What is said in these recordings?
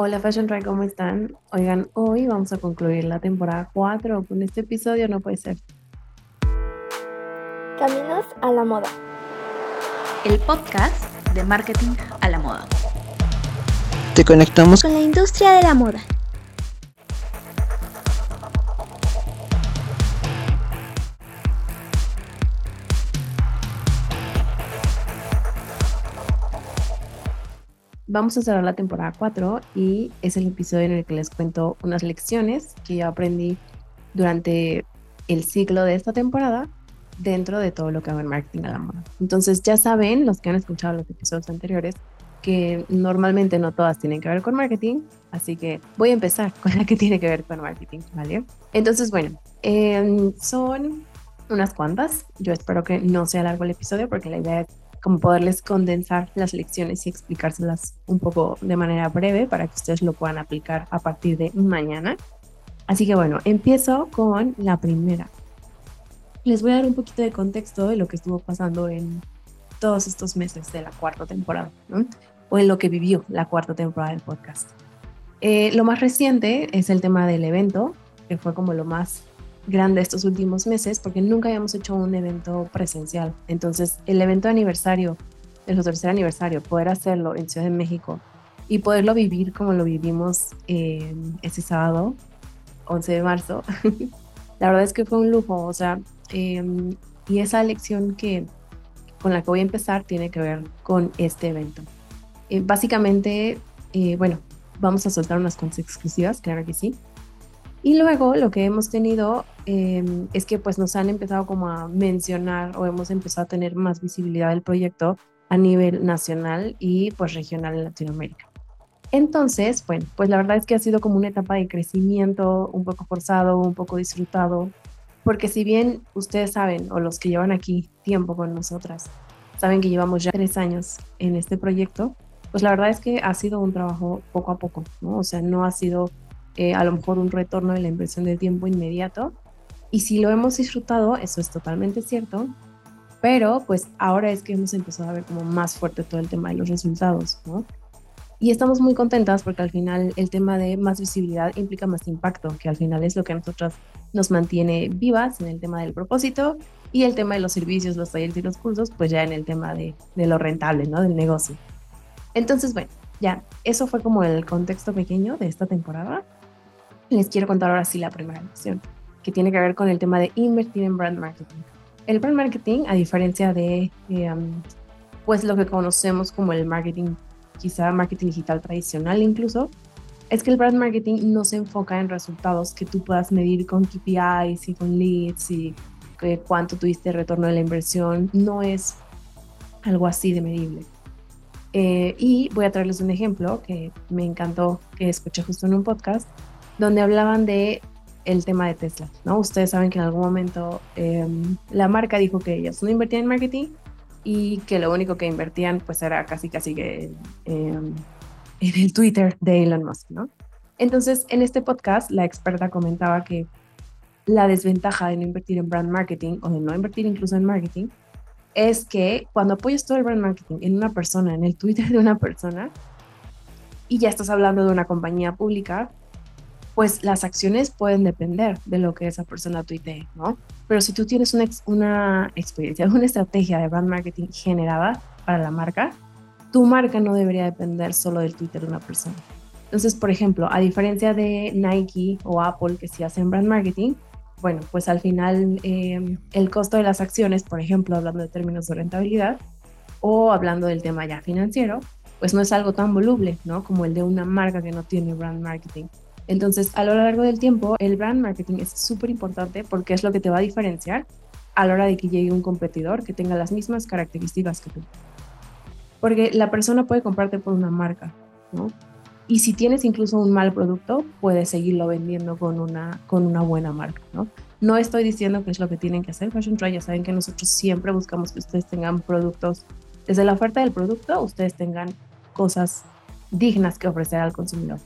Hola Fashion Try, ¿cómo están? Oigan, hoy vamos a concluir la temporada 4 con este episodio, no puede ser. Caminos a la moda. El podcast de marketing a la moda. Te conectamos con la industria de la moda. Vamos a cerrar la temporada 4 y es el episodio en el que les cuento unas lecciones que yo aprendí durante el ciclo de esta temporada dentro de todo lo que hago en marketing a la moda. Entonces ya saben, los que han escuchado los episodios anteriores, que normalmente no todas tienen que ver con marketing, así que voy a empezar con la que tiene que ver con marketing, ¿vale? Entonces, bueno, em, son unas cuantas. Yo espero que no sea largo el episodio porque la idea es como poderles condensar las lecciones y explicárselas un poco de manera breve para que ustedes lo puedan aplicar a partir de mañana. Así que bueno, empiezo con la primera. Les voy a dar un poquito de contexto de lo que estuvo pasando en todos estos meses de la cuarta temporada, o en lo que vivió la cuarta temporada del podcast. Eh, lo más reciente es el tema del evento, que fue como lo más grande estos últimos meses porque nunca habíamos hecho un evento presencial. Entonces, el evento de aniversario, el tercer aniversario, poder hacerlo en Ciudad de México y poderlo vivir como lo vivimos eh, ese sábado, 11 de marzo, la verdad es que fue un lujo. O sea, em, y esa lección que con la que voy a empezar tiene que ver con este evento. Eh, básicamente, eh, bueno, vamos a soltar unas cosas exclusivas, claro que sí. Y luego lo que hemos tenido em, es que pues nos han empezado como a mencionar o hemos empezado a tener más visibilidad del proyecto a nivel nacional y pues regional en Latinoamérica. Entonces, bueno, pues la verdad es que ha sido como una etapa de crecimiento un poco forzado, un poco disfrutado, porque si bien ustedes saben, o los que llevan aquí tiempo con nosotras, saben que llevamos ya tres años en este proyecto, pues la verdad es que ha sido un trabajo poco a poco, ¿no? O sea, no ha sido eh, a lo mejor un retorno de la inversión de tiempo inmediato. Y si lo hemos disfrutado, eso es totalmente cierto, pero pues ahora es que hemos empezado a ver como más fuerte todo el tema de los resultados, ¿no? Y estamos muy contentas porque al final el tema de más visibilidad implica más impacto, que al final es lo que a nosotras nos mantiene vivas en el tema del propósito y el tema de los servicios, los talleres y los cursos, pues ya en el tema de, de lo rentable, ¿no? Del negocio. Entonces, bueno, ya, eso fue como el contexto pequeño de esta temporada les quiero contar ahora sí la primera lección, que tiene que ver con el tema de invertir en brand marketing. El brand marketing, a diferencia de eh, pues lo que conocemos como el marketing, quizá marketing digital tradicional incluso, es que el brand marketing no se enfoca en resultados que tú puedas medir con KPIs y con leads y cuánto tuviste retorno de la inversión. No es algo así de medible. Eh, y voy a traerles un ejemplo que me encantó, que escuché justo en un podcast, donde hablaban de el tema de Tesla, ¿no? Ustedes saben que en algún momento em, la marca dijo que ellos no invertían en marketing y que lo único que invertían pues era casi casi que em, en el Twitter de Elon Musk, ¿no? Entonces, en este podcast, la experta comentaba que la desventaja de no invertir en brand marketing o de no invertir incluso en marketing es que cuando apoyas todo el brand marketing en una persona, en el Twitter de una persona, y ya estás hablando de una compañía pública, pues las acciones pueden depender de lo que esa persona tuitee, ¿no? Pero si tú tienes una, experiencia, una estrategia de brand marketing generada para la marca, tu marca no debería depender solo del Twitter de una persona. Entonces, por ejemplo, a diferencia de Nike o Apple que sí hacen brand marketing, bueno, pues al final em, el costo de las acciones, por ejemplo, hablando de términos de rentabilidad o hablando del tema ya financiero, pues no es algo tan voluble, ¿no? Como el de una marca que no tiene brand marketing. Entonces, a lo largo del tiempo, el brand marketing es súper importante porque es lo que te va a diferenciar a la hora de que llegue un competidor que tenga las mismas características que tú. Porque la persona puede comprarte por una marca, ¿no? Y si tienes incluso un mal producto, puedes seguirlo vendiendo con una, con una buena marca, ¿no? No estoy diciendo que es lo que tienen que hacer. Fashion Try ya saben que nosotros siempre buscamos que ustedes tengan productos, desde la oferta del producto, ustedes tengan cosas dignas que ofrecer al consumidor.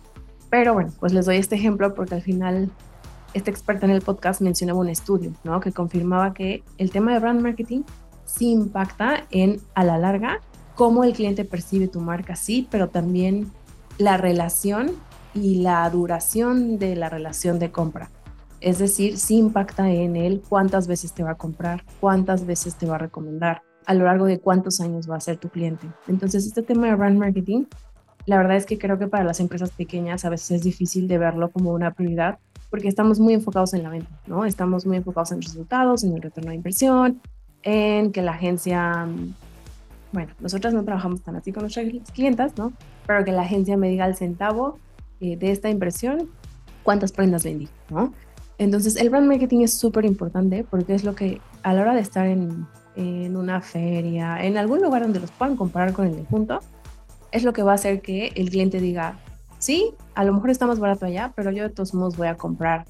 Pero bueno, pues les doy este ejemplo porque al final esta experta en el podcast mencionaba un estudio, ¿no? Que confirmaba que el tema de brand marketing sí impacta en, a la larga, cómo el cliente percibe tu marca, sí, pero también la relación y la duración de la relación de compra. Es decir, si impacta en él cuántas veces te va a comprar, cuántas veces te va a recomendar, a lo largo de cuántos años va a ser tu cliente. Entonces, este tema de brand marketing, la verdad es que creo que para las empresas pequeñas a veces es difícil de verlo como una prioridad porque estamos muy enfocados en la venta, ¿no? Estamos muy enfocados en resultados, en el retorno de inversión, en que la agencia, bueno, nosotros no trabajamos tan así con nuestras clientas, ¿no? Pero que la agencia me diga el centavo eh, de esta inversión, cuántas prendas vendí, ¿no? Entonces, el brand marketing es súper importante porque es lo que a la hora de estar en, en una feria, en algún lugar donde los puedan comparar con el de punto, es lo que va a hacer que el cliente diga, sí, a lo mejor está más barato allá, pero yo de todos modos voy a comprar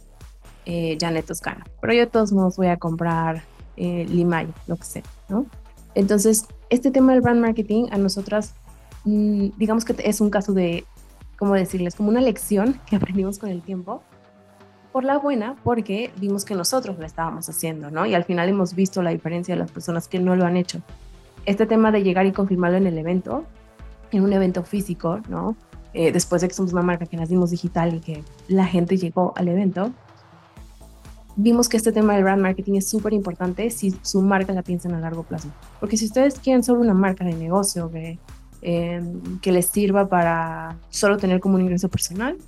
eh, Janet Toscano, pero yo de todos modos voy a comprar eh, Limay, lo que sea, ¿no? Entonces, este tema del brand marketing a nosotras, mm, digamos que es un caso de, ¿cómo decirles? Como una lección que aprendimos con el tiempo, por la buena, porque vimos que nosotros lo estábamos haciendo, ¿no? Y al final hemos visto la diferencia de las personas que no lo han hecho. Este tema de llegar y confirmarlo en el evento, en un evento físico, ¿no? Eh, después de que somos una marca que nacimos digital y que la gente llegó al evento, vimos que este tema del brand marketing es súper importante si su marca la piensan a largo plazo. Porque si ustedes quieren solo una marca de negocio que, em, que les sirva para solo tener como un ingreso personal,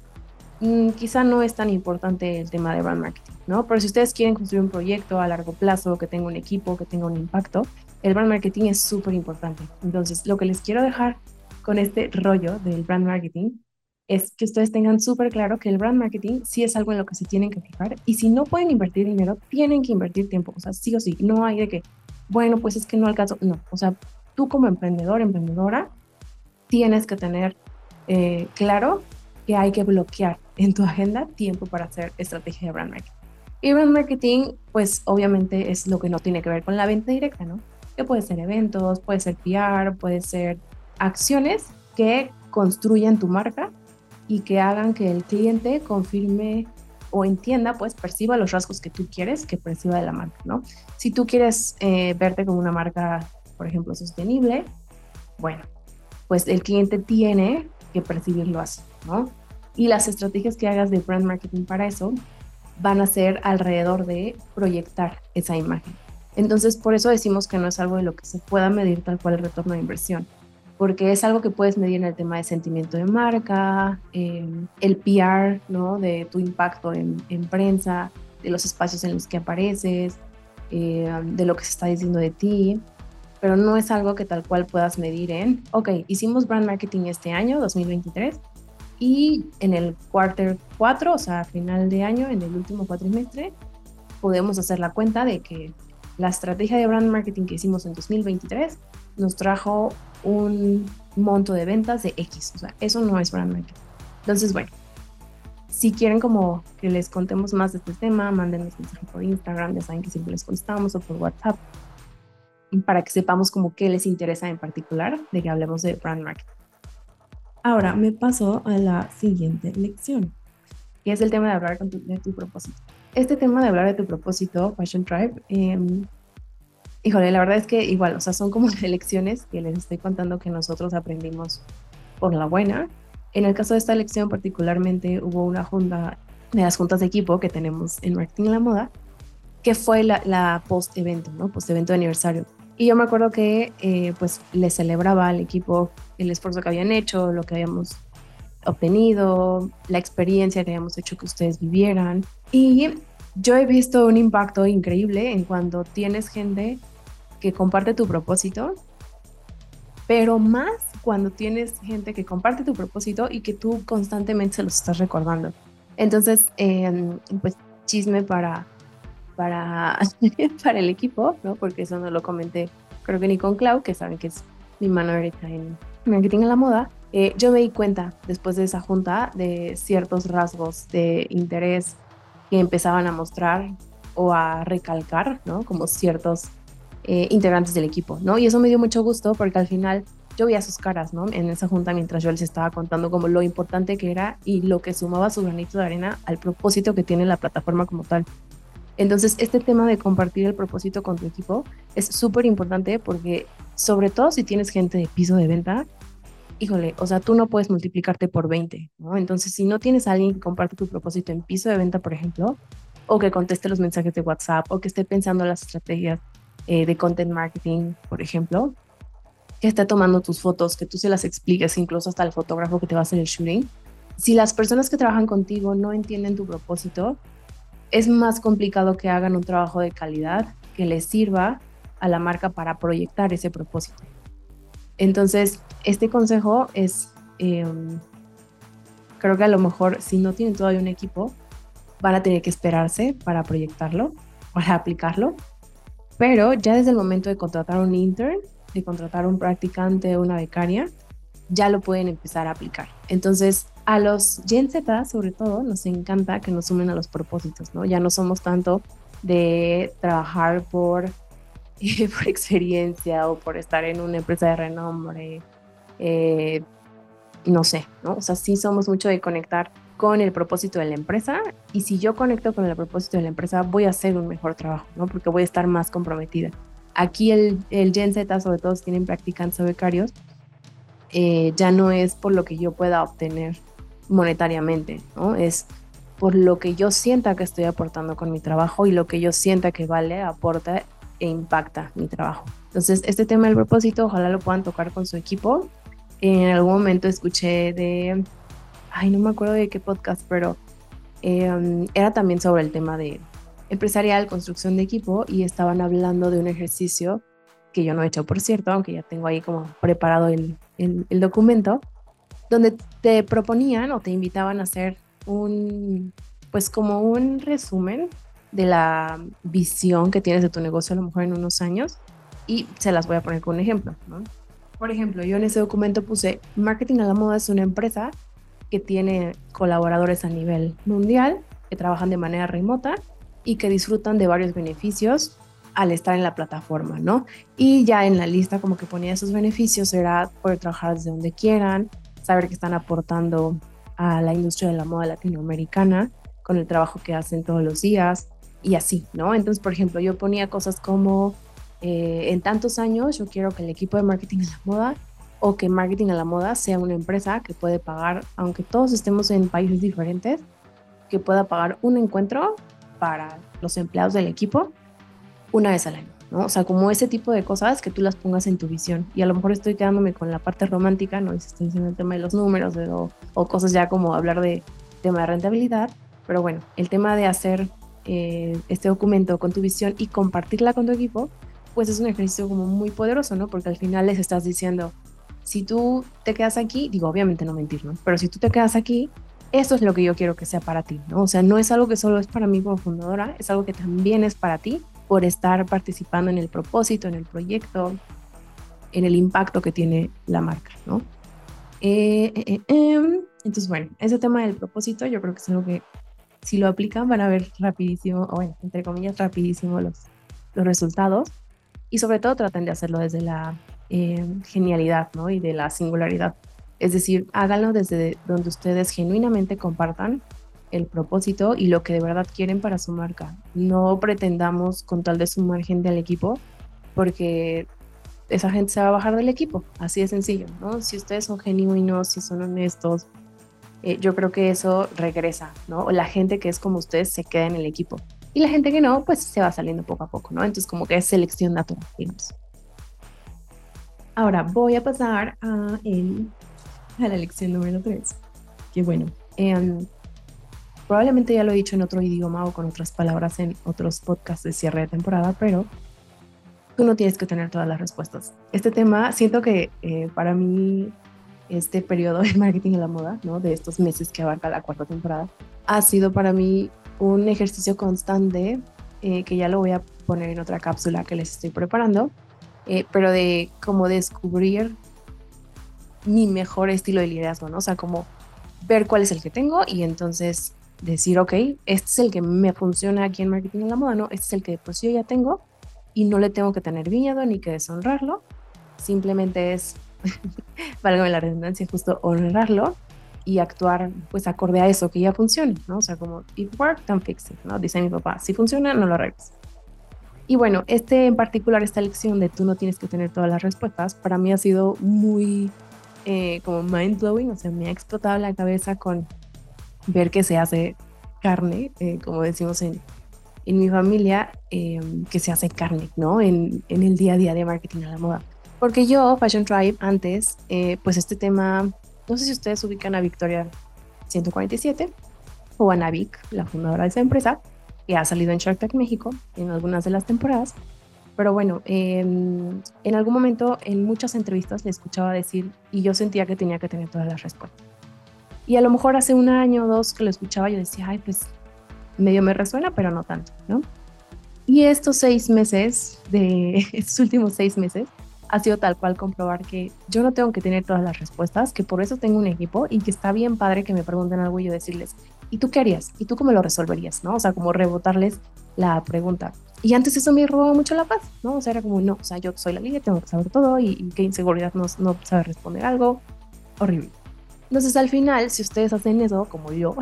Mm, quizá no es tan importante el tema de brand marketing, ¿no? Pero si ustedes quieren construir un proyecto a largo plazo, que tenga un equipo, que tenga un impacto, el brand marketing es súper importante. Entonces, lo que les quiero dejar con este rollo del brand marketing es que ustedes tengan súper claro que el brand marketing sí es algo en lo que se tienen que fijar y si no pueden invertir dinero, tienen que invertir tiempo, o sea, sí o sí, no hay de que, bueno, pues es que no alcanzo, no, o sea, tú como emprendedor, emprendedora, tienes que tener eh, claro que hay que bloquear en tu agenda tiempo para hacer estrategia de brand marketing. Y brand marketing, pues obviamente es lo que no tiene que ver con la venta directa, ¿no? Que puede ser eventos, puede ser PR, puede ser acciones que construyan tu marca y que hagan que el cliente confirme o entienda, pues perciba los rasgos que tú quieres que perciba de la marca, ¿no? Si tú quieres eh, verte como una marca, por ejemplo, sostenible, bueno, pues el cliente tiene que percibirlo así, ¿no? Y las estrategias que hagas de brand marketing para eso van a ser alrededor de proyectar esa imagen. Entonces, por eso decimos que no es algo de lo que se pueda medir tal cual el retorno de inversión, porque es algo que puedes medir en el tema de sentimiento de marca, el PR, ¿no? De tu impacto en, prensa, de los espacios en los que apareces, eh, de lo que se está diciendo de ti, pero no es algo que tal cual puedas medir en, ok, hicimos brand marketing este año, 2023, y en el quarter 4, o sea, final de año, en el último cuatrimestre, podemos hacer la cuenta de que la estrategia de brand marketing que hicimos en 2023 nos trajo un monto de ventas de X. O sea, eso no es brand marketing. Entonces, bueno, si quieren como que les contemos más de este tema, mándennos mensaje por Instagram, ya saben que siempre les contestamos, o por WhatsApp, para que sepamos como qué les interesa en particular de que hablemos de brand marketing. Ahora me paso a la siguiente lección, que es el tema de hablar de tu propósito. Este tema de hablar de tu propósito, Fashion Tribe, em, híjole, la verdad es que igual, o sea, son como lecciones que les estoy contando que nosotros aprendimos por la buena. En el caso de esta lección particularmente hubo una junta de las juntas de equipo que tenemos en Marketing la Moda, que fue la, la post-evento, ¿no? Post-evento de aniversario. Y yo me acuerdo que eh, pues le celebraba al equipo el esfuerzo que habían hecho, lo que habíamos obtenido, la experiencia que habíamos hecho que ustedes vivieran. Y yo he visto un impacto increíble en cuando tienes gente que comparte tu propósito, pero más cuando tienes gente que comparte tu propósito y que tú constantemente se los estás recordando. Entonces, em, pues chisme para para, para el equipo, ¿no? Porque eso no lo comenté, creo que ni con Clau, que saben que es mi mano ahorita en marketing a la moda. Eh, yo me di cuenta después de esa junta de ciertos rasgos de interés que empezaban a mostrar o a recalcar, ¿no? Como ciertos eh, integrantes del equipo, ¿no? Y eso me dio mucho gusto porque al final yo veía sus caras, ¿no? En esa junta mientras yo les estaba contando como lo importante que era y lo que sumaba su granito de arena al propósito que tiene la plataforma como tal. Entonces, este tema de compartir el propósito con tu equipo es súper importante porque, sobre todo si tienes gente de piso de venta, híjole, o sea, tú no puedes multiplicarte por 20, ¿no? Entonces, si no tienes alguien que comparte tu propósito en piso de venta, por ejemplo, o que conteste los mensajes de WhatsApp, o que esté pensando las estrategias eh, de content marketing, por ejemplo, que esté tomando tus fotos, que tú se las expliques, incluso hasta el fotógrafo que te va a hacer el shooting. Si las personas que trabajan contigo no entienden tu propósito, es más complicado que hagan un trabajo de calidad que les sirva a la marca para proyectar ese propósito. Entonces, este consejo es, em, creo que a lo mejor si no tienen todavía un equipo, van a tener que esperarse para proyectarlo, para aplicarlo, pero ya desde el momento de contratar un intern, de contratar un practicante o una becaria, ya lo pueden empezar a aplicar. Entonces, a los Gen Z, sobre todo, nos encanta que nos sumen a los propósitos, ¿no? Ya no somos tanto de trabajar por experiencia o por estar en una empresa de renombre, eh, no sé, ¿no? O sea, sí somos mucho de conectar con el propósito de la empresa y si yo conecto con el propósito de la empresa voy a hacer un mejor trabajo, ¿no? Porque voy a estar más comprometida. Aquí el, el Gen Z, sobre todo si tienen practicantes o becarios, eh, ya no es por lo que yo pueda obtener monetariamente, ¿no? Es por lo que yo sienta que estoy aportando con mi trabajo y lo que yo sienta que vale, aporta e impacta mi trabajo. Entonces, este tema del propósito, ojalá lo puedan tocar con su equipo. En algún momento escuché de, ay, no me acuerdo de qué podcast, pero em, era también sobre el tema de empresarial, construcción de equipo, y estaban hablando de un ejercicio que yo no he hecho, por cierto, aunque ya tengo ahí como preparado el, el, el documento, donde te proponían o te invitaban a hacer un, pues como un resumen de la visión que tienes de tu negocio a lo mejor en unos años y se las voy a poner con un ejemplo. Por ejemplo, yo en ese documento puse, Marketing a la Moda es una empresa que tiene colaboradores a nivel mundial, que trabajan de manera remota y que disfrutan de varios beneficios al estar en la plataforma, ¿no? Y ya en la lista como que ponía esos beneficios era poder trabajar desde donde quieran, saber que están aportando a la industria de la moda latinoamericana con el trabajo que hacen todos los días, y así, ¿no? Entonces, por ejemplo, yo ponía cosas como, eh, en tantos años yo quiero que el equipo de marketing a la moda o que marketing a la moda sea una empresa que puede pagar, aunque todos estemos en países diferentes, que pueda pagar un encuentro para los empleados del equipo una vez al año, ¿no? O sea, como ese tipo de cosas que tú las pongas en tu visión. Y a lo mejor estoy quedándome con la parte romántica, ¿no? Estoy diciendo el tema de los números o, o cosas ya como hablar de tema de rentabilidad, pero bueno, el tema de hacer eh, este documento con tu visión y compartirla con tu equipo, pues es un ejercicio como muy poderoso, ¿no? Porque al final les estás diciendo, si tú te quedas aquí, digo, obviamente no mentir, ¿no? Pero si tú te quedas aquí, eso es lo que yo quiero que sea para ti, ¿no? O sea, no es algo que solo es para mí como fundadora, es algo que también es para ti por estar participando en el propósito, en el proyecto, en el impacto que tiene la marca, ¿no? Eh, eh, em, entonces, bueno, ese tema del propósito yo creo que es algo que si lo aplican van a ver rapidísimo, o bueno, entre comillas, rapidísimo los, los resultados. Y sobre todo traten de hacerlo desde la eh, genialidad ¿no? y de la singularidad. Es decir, háganlo desde donde ustedes genuinamente compartan el propósito y lo que de verdad quieren para su marca. No pretendamos con tal de sumar gente al equipo, porque esa gente se va a bajar del equipo, así de sencillo, ¿no? Si ustedes son genuinos, si son honestos, eh, yo creo que eso regresa, ¿no? La gente que es como ustedes se queda en el equipo y la gente que no, pues se va saliendo poco a poco, ¿no? Entonces como que es selección natural, digamos. Ahora voy a pasar a, a la lección número 3, que bueno, em, probablemente ya lo he dicho en otro idioma o con otras palabras en otros podcasts de cierre de temporada, pero tú no tienes que tener todas las respuestas. Este tema siento que eh, para mí este periodo de marketing en la moda, ¿no? De estos meses que abarca la cuarta temporada, ha sido para mí un ejercicio constante eh, que ya lo voy a poner en otra cápsula que les estoy preparando, eh, pero de como descubrir mi mejor estilo de liderazgo, ¿no? O sea, como ver cuál es el que tengo y entonces decir, ok, este es el que me funciona aquí en marketing en la moda, ¿no? Este es el que pues yo ya tengo y no le tengo que tener miedo ni que deshonrarlo, simplemente es valga la redundancia, justo honrarlo y actuar pues acorde a eso que ya funcione, ¿no? O sea, como it worked, don't fix it, ¿no? Dice mi papá, si funciona, no lo arregles. Y bueno, este en particular, esta lección de tú no tienes que tener todas las respuestas, para mí ha sido muy eh, como mind blowing, o sea, me ha explotado la cabeza con ver que se hace carne, eh, como decimos en, en mi familia, em, que se hace carne, ¿no? En, en, el día a día de marketing a la moda. Porque yo, Fashion Tribe, antes, eh, pues este tema, no sé si ustedes ubican a Victoria 147 o a Navik, la fundadora de esa empresa, que ha salido en Shark Tank México en algunas de las temporadas. Pero bueno, em, en algún momento en muchas entrevistas le escuchaba decir y yo sentía que tenía que tener todas las respuestas. Y a lo mejor hace un año o dos que lo escuchaba yo decía, ay, pues medio me resuena, pero no tanto, ¿no? Y estos seis meses, de estos últimos seis meses, ha sido tal cual comprobar que yo no tengo que tener todas las respuestas, que por eso tengo un equipo y que está bien padre que me pregunten algo y yo decirles, ¿y tú qué harías? ¿Y tú cómo lo resolverías? ¿No? O sea, como rebotarles la pregunta. Y antes eso me robaba mucho la paz, ¿no? O sea, era como, no, o sea, yo soy la líder, tengo que saber todo y, y qué inseguridad no, no saber responder algo. Horrible. Entonces, al final, si ustedes hacen eso, como yo,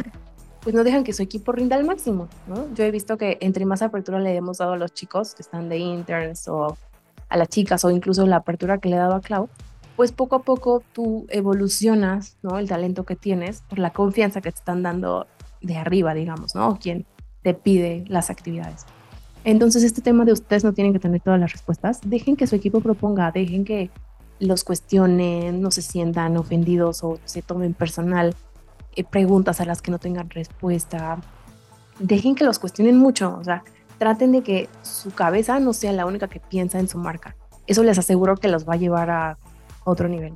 pues no dejan que su equipo rinda al máximo, ¿no? Yo he visto que entre más apertura le hemos dado a los chicos que están de interns o a las chicas o incluso la apertura que le he dado a Cloud, pues poco a poco tú evolucionas, ¿no? El talento que tienes por la confianza que te están dando de arriba, digamos, ¿no? Quien te pide las actividades. Entonces, este tema de ustedes no tienen que tener todas las respuestas. Dejen que su equipo proponga, dejen que los cuestionen, no se sientan ofendidos o se tomen personal eh, preguntas a las que no tengan respuesta. Dejen que los cuestionen mucho, o sea, traten de que su cabeza no sea la única que piensa en su marca. Eso les aseguro que los va a llevar a otro nivel.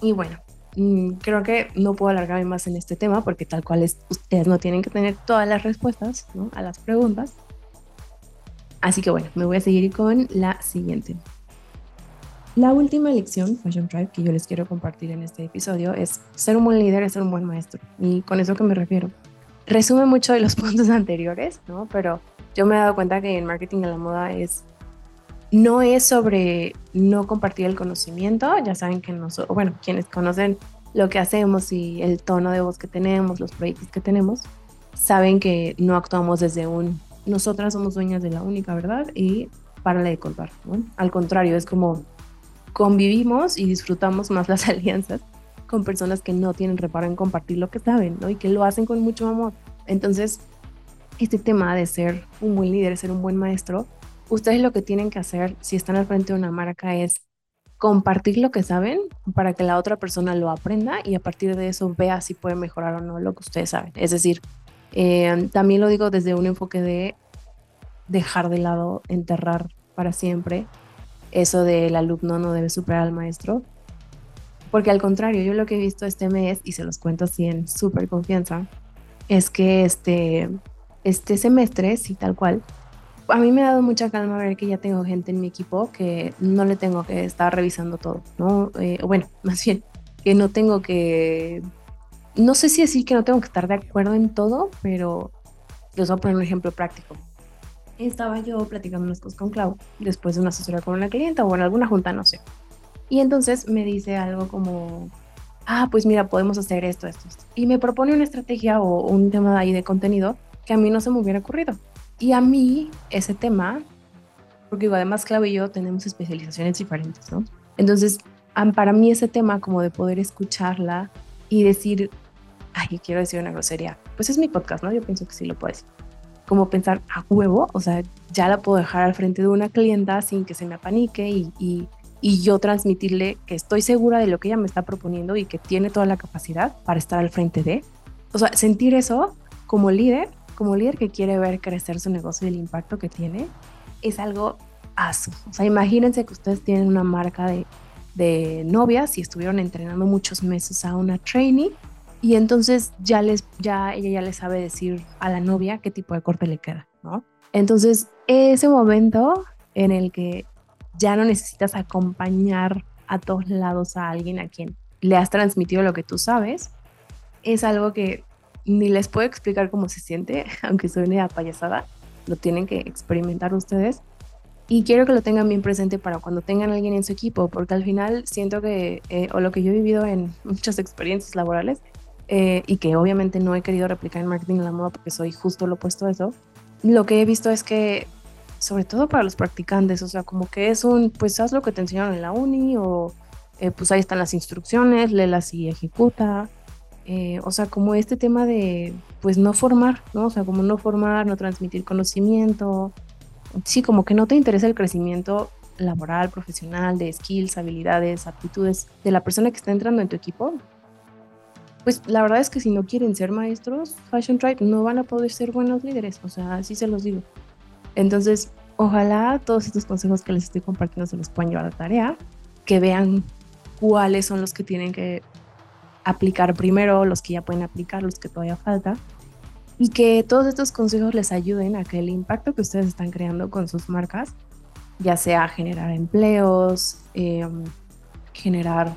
Y bueno, mm, creo que no puedo alargarme más en este tema porque tal cual es, ustedes no tienen que tener todas las respuestas a las preguntas. Así que bueno, me voy a seguir con la siguiente. La última lección, Fashion Tribe, que yo les quiero compartir en este episodio es ser un buen líder es ser un buen maestro. Y con eso que me refiero. Resume mucho de los puntos anteriores, ¿no? Pero yo me he dado cuenta que en marketing a la moda es no es sobre no compartir el conocimiento, ya saben que nosotros, bueno, quienes conocen lo que hacemos y el tono de voz que tenemos, los proyectos que tenemos, saben que no actuamos desde un nosotras somos dueñas de la única verdad y para de contar. Al contrario, es como convivimos y disfrutamos más las alianzas con personas que no tienen reparo en compartir lo que saben ¿no? y que lo hacen con mucho amor. Entonces, este tema de ser un buen líder, ser un buen maestro, ustedes lo que tienen que hacer si están al frente de una marca es compartir lo que saben para que la otra persona lo aprenda y a partir de eso vea si puede mejorar o no lo que ustedes saben. Es decir, eh, también lo digo desde un enfoque de dejar de lado, enterrar para siempre eso del alumno no debe superar al maestro. Porque al contrario, yo lo que he visto este mes, y se los cuento así en súper confianza, es que este, este semestre, sí, tal cual, a mí me ha dado mucha calma ver que ya tengo gente en mi equipo que no le tengo que estar revisando todo, ¿no? Eh, bueno, más bien, que no tengo que no sé si decir que no tengo que estar de acuerdo en todo, pero les voy a poner un ejemplo práctico. Estaba yo platicando unas cosas con Clau después de una asesoría con una clienta o en alguna junta, no sé. Y entonces me dice algo como, ah, pues mira, podemos hacer esto, esto, esto. Y me propone una estrategia o un tema ahí de contenido que a mí no se me hubiera ocurrido. Y a mí ese tema, porque digo, además Clau y yo tenemos especializaciones diferentes, ¿no? Entonces, para mí ese tema como de poder escucharla y decir, ay, quiero decir una grosería. Pues es mi podcast, ¿no? Yo pienso que sí lo puedes. Como pensar a huevo, o sea, ya la puedo dejar al frente de una clienta sin que se me apanique y, y, y yo transmitirle que estoy segura de lo que ella me está proponiendo y que tiene toda la capacidad para estar al frente de. O sea, sentir eso como líder, como líder que quiere ver crecer su negocio y el impacto que tiene, es algo aso. O sea, imagínense que ustedes tienen una marca de, de novias y estuvieron entrenando muchos meses a una trainee y entonces ya les ya ella ya le sabe decir a la novia qué tipo de corte le queda, ¿no? Entonces, ese momento en el que ya no necesitas acompañar a todos lados a alguien a quien le has transmitido lo que tú sabes, es algo que ni les puedo explicar cómo se siente, aunque suene a payasada, lo tienen que experimentar ustedes. Y quiero que lo tengan bien presente para cuando tengan a alguien en su equipo, porque al final siento que, eh, o lo que yo he vivido en muchas experiencias laborales, eh, y que obviamente no he querido replicar en marketing la moda porque soy justo lo opuesto a eso, lo que he visto es que, sobre todo para los practicantes, o sea, como que es un, pues haz lo que te enseñaron en la uni o, eh, pues ahí están las instrucciones, léelas y ejecuta. Eh, o sea, como este tema de, pues no formar, ¿no? O sea, como no formar, no transmitir conocimiento. Sí, como que no te interesa el crecimiento laboral, profesional, de skills, habilidades, aptitudes de la persona que está entrando en tu equipo. Pues la verdad es que si no quieren ser maestros, Fashion Tribe no van a poder ser buenos líderes, o sea, así se los digo. Entonces, ojalá todos estos consejos que les estoy compartiendo se los puedan llevar a tarea, que vean cuáles son los que tienen que aplicar primero, los que ya pueden aplicar, los que todavía falta, y que todos estos consejos les ayuden a que el impacto que ustedes están creando con sus marcas, ya sea generar empleos, em, generar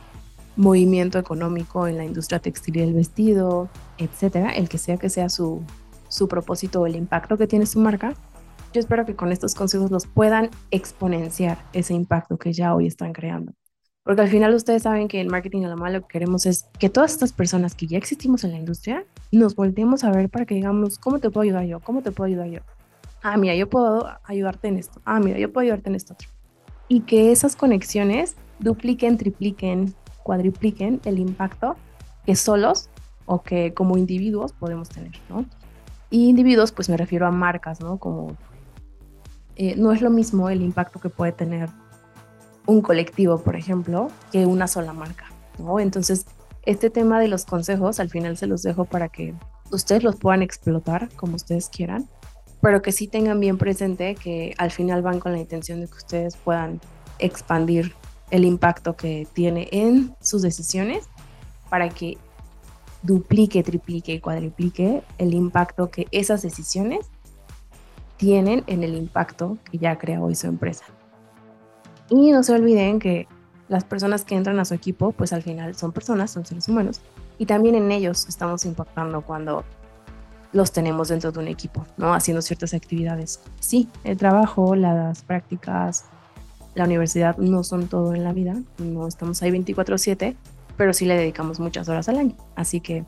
movimiento económico en la industria textil y el vestido, etcétera, el que sea que sea su, su propósito o el impacto que tiene su marca, yo espero que con estos consejos los puedan exponenciar ese impacto que ya hoy están creando. Porque al final ustedes saben que en marketing a la mala lo que queremos es que todas estas personas que ya existimos en la industria nos volteemos a ver para que digamos, ¿cómo te puedo ayudar yo? ¿Cómo te puedo ayudar yo? Ah, mira, yo puedo ayudarte en esto. Ah, mira, yo puedo ayudarte en esto otro. Y que esas conexiones dupliquen, tripliquen, cuadripliquen el impacto que solos o que como individuos podemos tener, ¿no? Y individuos, pues me refiero a marcas, ¿no? Como eh, no es lo mismo el impacto que puede tener un colectivo, por ejemplo, que una sola marca. ¿no? Entonces, este tema de los consejos, al final se los dejo para que ustedes los puedan explotar como ustedes quieran, pero que sí tengan bien presente que al final van con la intención de que ustedes puedan expandir el impacto que tiene en sus decisiones para que duplique, triplique y cuadriplique el impacto que esas decisiones tienen en el impacto que ya crea hoy su empresa. Y no se olviden que las personas que entran a su equipo, pues al final son personas, son seres humanos, y también en ellos estamos impactando cuando los tenemos dentro de un equipo, ¿no? Haciendo ciertas actividades. Sí, el trabajo, las prácticas, la universidad no son todo en la vida, no estamos ahí 24/7, pero sí le dedicamos muchas horas al año. Así que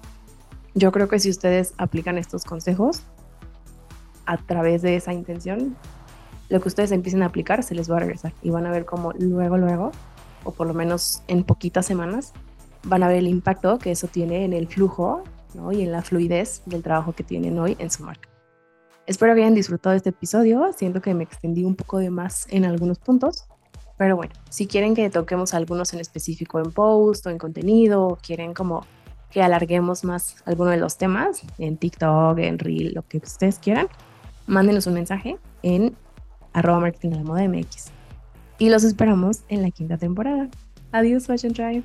yo creo que si ustedes aplican estos consejos a través de esa intención, lo que ustedes empiecen a aplicar se les va a regresar y van a ver cómo luego, luego, o por lo menos en poquitas semanas, van a ver el impacto que eso tiene en el flujo y en la fluidez del trabajo que tienen hoy en su marca. Espero que hayan disfrutado este episodio. Siento que me extendí un poco de más en algunos puntos. Pero bueno, si quieren que toquemos algunos en específico en post o en contenido, o quieren como que alarguemos más alguno de los temas en TikTok, en Reel, lo que ustedes quieran, mándenos un mensaje en arroba marketing a la moda MX. Y los esperamos en la quinta temporada. Adiós, Fashion Drive.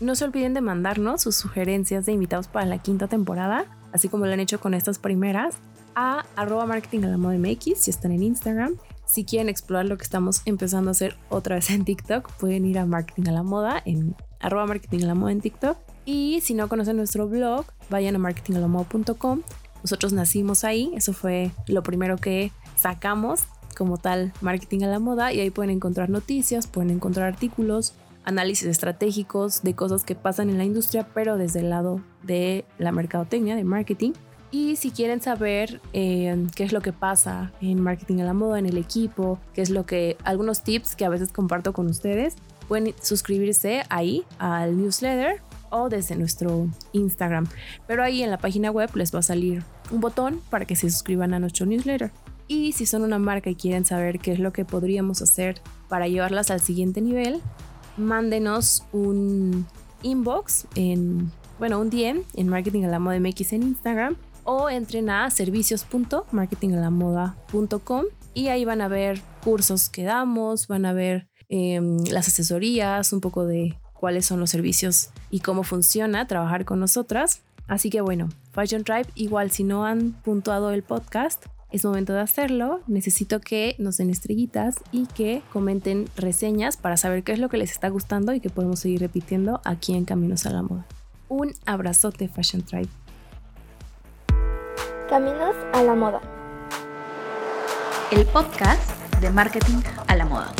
No se olviden de mandarnos sus sugerencias de invitados para la quinta temporada, así como lo han hecho con estas primeras, a arroba marketing a la moda MX si están en Instagram. Si quieren explorar lo que estamos empezando a hacer otra vez en TikTok, pueden ir a marketing a la moda en arroba marketing a la moda en TikTok. Y si no conocen nuestro blog, vayan a marketingalamoda.com. Nosotros nacimos ahí, eso fue lo primero que sacamos como tal marketing a la moda y ahí pueden encontrar noticias, pueden encontrar artículos, análisis estratégicos de cosas que pasan en la industria, pero desde el lado de la mercadotecnia, de marketing. Y si quieren saber eh, qué es lo que pasa en marketing a la moda, en el equipo, qué es lo que, algunos tips que a veces comparto con ustedes, pueden suscribirse ahí al newsletter o desde nuestro Instagram. Pero ahí en la página web les va a salir un botón para que se suscriban a nuestro newsletter. Y si son una marca y quieren saber qué es lo que podríamos hacer para llevarlas al siguiente nivel, mándenos un inbox en, bueno, un DM en Marketing a la Moda MX en Instagram o entren a servicios.marketingalamoda.com y ahí van a ver cursos que damos, van a ver em, las asesorías, un poco de cuáles son los servicios y cómo funciona trabajar con nosotras. Así que bueno, Fashion Tribe, igual si no han puntuado el podcast, es momento de hacerlo. Necesito que nos den estrellitas y que comenten reseñas para saber qué es lo que les está gustando y que podemos seguir repitiendo aquí en Caminos a la Moda. Un abrazote Fashion Tribe. Caminos a la Moda. El podcast de marketing a la moda.